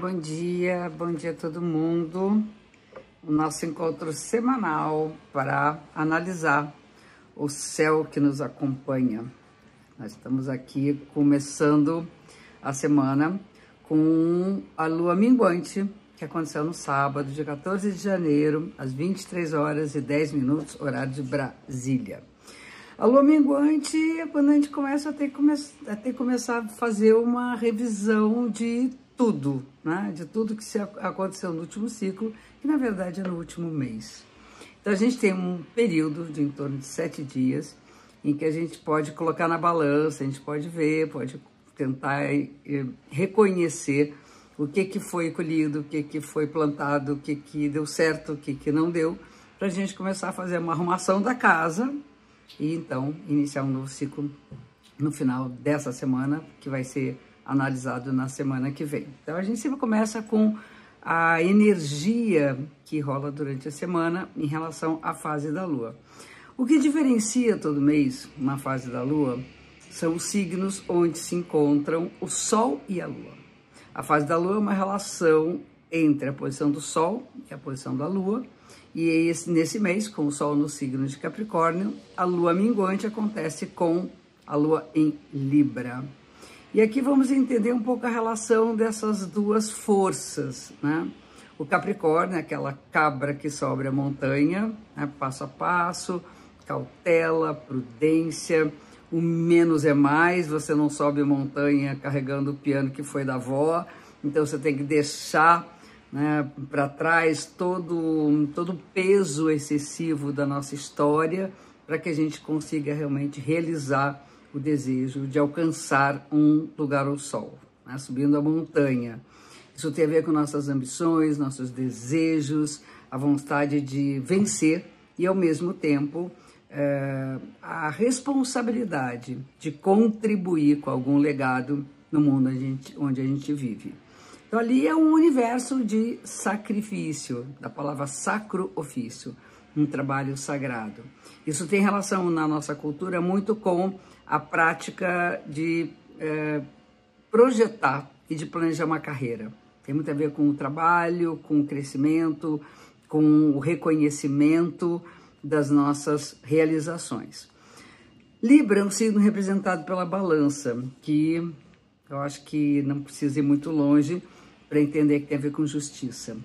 Bom dia, bom dia a todo mundo. O nosso encontro semanal para analisar o céu que nos acompanha. Nós estamos aqui começando a semana com a lua minguante, que aconteceu no sábado, dia 14 de janeiro, às 23 horas e 10 minutos, horário de Brasília. A lua minguante é quando a gente começa a ter, a ter começar a fazer uma revisão de tudo, né? de tudo que aconteceu no último ciclo, que na verdade é no último mês. Então a gente tem um período de em torno de sete dias em que a gente pode colocar na balança, a gente pode ver, pode tentar reconhecer o que, que foi colhido, o que, que foi plantado, o que, que deu certo, o que, que não deu, para a gente começar a fazer uma arrumação da casa e então iniciar um novo ciclo no final dessa semana, que vai ser analisado na semana que vem. Então a gente sempre começa com a energia que rola durante a semana em relação à fase da Lua. O que diferencia todo mês uma fase da Lua são os signos onde se encontram o Sol e a Lua. A fase da Lua é uma relação entre a posição do Sol e a posição da Lua, e esse, nesse mês, com o Sol no signo de Capricórnio, a Lua minguante acontece com a Lua em Libra. E aqui vamos entender um pouco a relação dessas duas forças, né? O Capricórnio aquela cabra que sobe a montanha, né? passo a passo, cautela, prudência, o menos é mais, você não sobe a montanha carregando o piano que foi da avó, então você tem que deixar né, para trás todo, todo o peso excessivo da nossa história para que a gente consiga realmente realizar o desejo de alcançar um lugar ao sol, né, subindo a montanha. Isso tem a ver com nossas ambições, nossos desejos, a vontade de vencer e, ao mesmo tempo, é, a responsabilidade de contribuir com algum legado no mundo a gente, onde a gente vive. Então ali é um universo de sacrifício, da palavra sacro ofício, um trabalho sagrado. Isso tem relação na nossa cultura muito com a prática de é, projetar e de planejar uma carreira. Tem muito a ver com o trabalho, com o crescimento, com o reconhecimento das nossas realizações. Libra é um signo representado pela balança, que eu acho que não precisa ir muito longe para entender que tem a ver com justiça.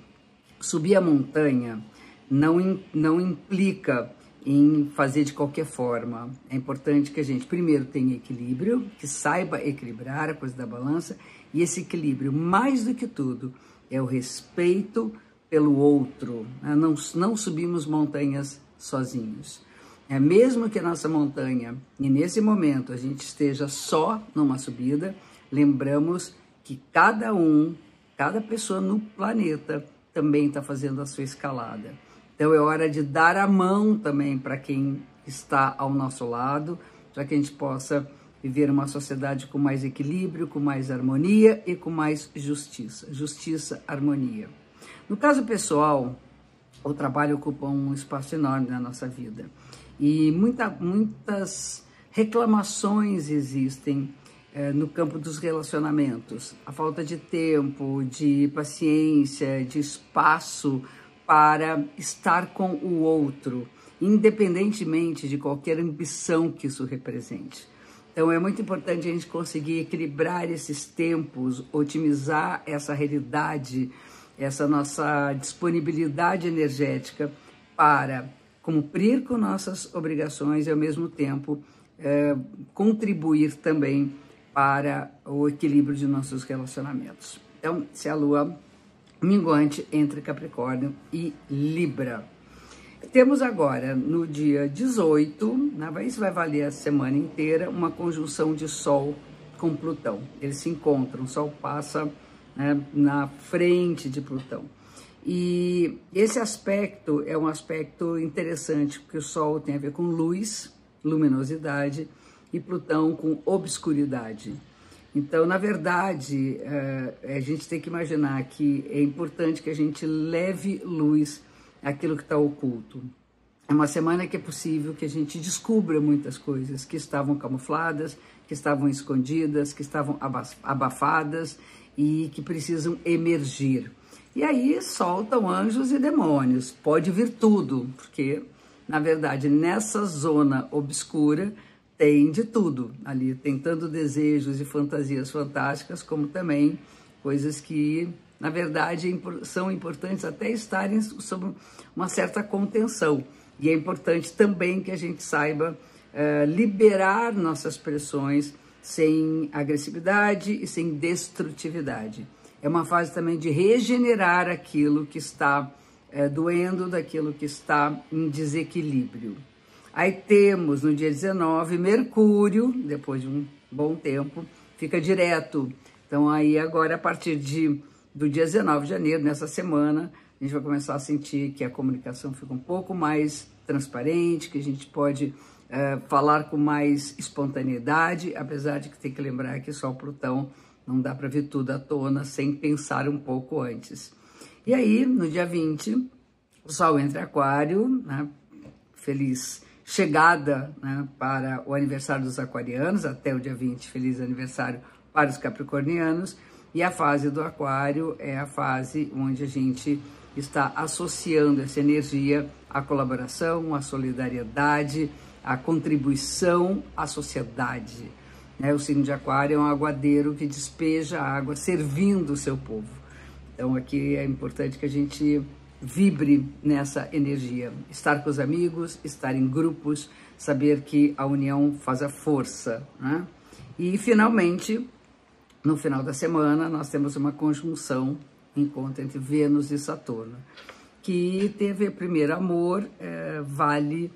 Subir a montanha não, não implica em fazer de qualquer forma. É importante que a gente, primeiro, tenha equilíbrio, que saiba equilibrar a coisa da balança, e esse equilíbrio, mais do que tudo, é o respeito pelo outro. Né? Não, não subimos montanhas sozinhos. É mesmo que a nossa montanha, e nesse momento a gente esteja só numa subida, lembramos que cada um Cada pessoa no planeta também está fazendo a sua escalada. Então é hora de dar a mão também para quem está ao nosso lado, para que a gente possa viver uma sociedade com mais equilíbrio, com mais harmonia e com mais justiça. Justiça, harmonia. No caso pessoal, o trabalho ocupa um espaço enorme na nossa vida. E muita, muitas reclamações existem é, no campo dos relacionamentos. A falta de tempo, de paciência, de espaço para estar com o outro, independentemente de qualquer ambição que isso represente. Então é muito importante a gente conseguir equilibrar esses tempos, otimizar essa realidade, essa nossa disponibilidade energética para cumprir com nossas obrigações e ao mesmo tempo é, contribuir também para o equilíbrio de nossos relacionamentos. Então, se a lua minguante entre Capricórnio e Libra. Temos agora, no dia 18, né, isso vai valer a semana inteira, uma conjunção de Sol com Plutão. Eles se encontram, o Sol passa né, na frente de Plutão. E esse aspecto é um aspecto interessante, porque o Sol tem a ver com luz, luminosidade, e Plutão com obscuridade. Então, na verdade, eh, a gente tem que imaginar que é importante que a gente leve luz àquilo que está oculto. É uma semana que é possível que a gente descubra muitas coisas que estavam camufladas, que estavam escondidas, que estavam abafadas e que precisam emergir. E aí soltam anjos e demônios. Pode vir tudo, porque na verdade nessa zona obscura tem de tudo ali, tem tanto desejos e fantasias fantásticas, como também coisas que, na verdade, são importantes até estarem sob uma certa contenção. E é importante também que a gente saiba uh, liberar nossas pressões sem agressividade e sem destrutividade. É uma fase também de regenerar aquilo que está uh, doendo, daquilo que está em desequilíbrio. Aí temos no dia 19 Mercúrio, depois de um bom tempo, fica direto. Então aí agora a partir de do dia 19 de janeiro, nessa semana, a gente vai começar a sentir que a comunicação fica um pouco mais transparente, que a gente pode uh, falar com mais espontaneidade, apesar de que tem que lembrar que só o Plutão não dá para ver tudo à tona sem pensar um pouco antes. E aí, no dia 20, o Sol entra Aquário, né? feliz chegada né, para o aniversário dos aquarianos, até o dia 20, feliz aniversário para os capricornianos, e a fase do aquário é a fase onde a gente está associando essa energia à colaboração, à solidariedade, à contribuição à sociedade. Né? O signo de aquário é um aguadeiro que despeja água servindo o seu povo. Então aqui é importante que a gente vibre nessa energia. Estar com os amigos, estar em grupos, saber que a união faz a força. Né? E, finalmente, no final da semana, nós temos uma conjunção, encontro entre Vênus e Saturno, que teve primeiro amor, é, vale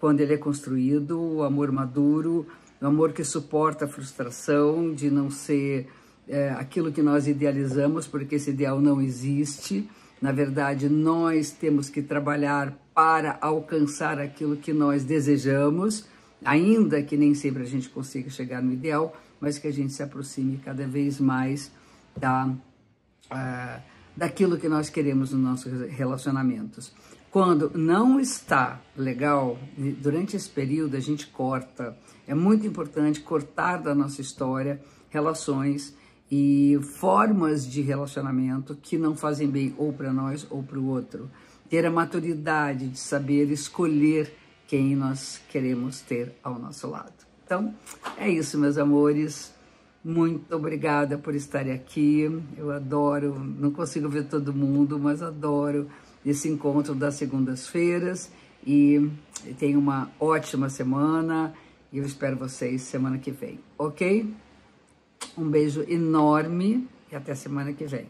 quando ele é construído, o amor maduro, o amor que suporta a frustração de não ser é, aquilo que nós idealizamos, porque esse ideal não existe, na verdade, nós temos que trabalhar para alcançar aquilo que nós desejamos, ainda que nem sempre a gente consiga chegar no ideal, mas que a gente se aproxime cada vez mais da, uh, daquilo que nós queremos nos nossos relacionamentos. Quando não está legal, durante esse período a gente corta. É muito importante cortar da nossa história relações e formas de relacionamento que não fazem bem ou para nós ou para o outro. Ter a maturidade de saber escolher quem nós queremos ter ao nosso lado. Então, é isso, meus amores. Muito obrigada por estarem aqui. Eu adoro, não consigo ver todo mundo, mas adoro esse encontro das segundas-feiras e tenho uma ótima semana e eu espero vocês semana que vem, ok? Um beijo enorme e até semana que vem.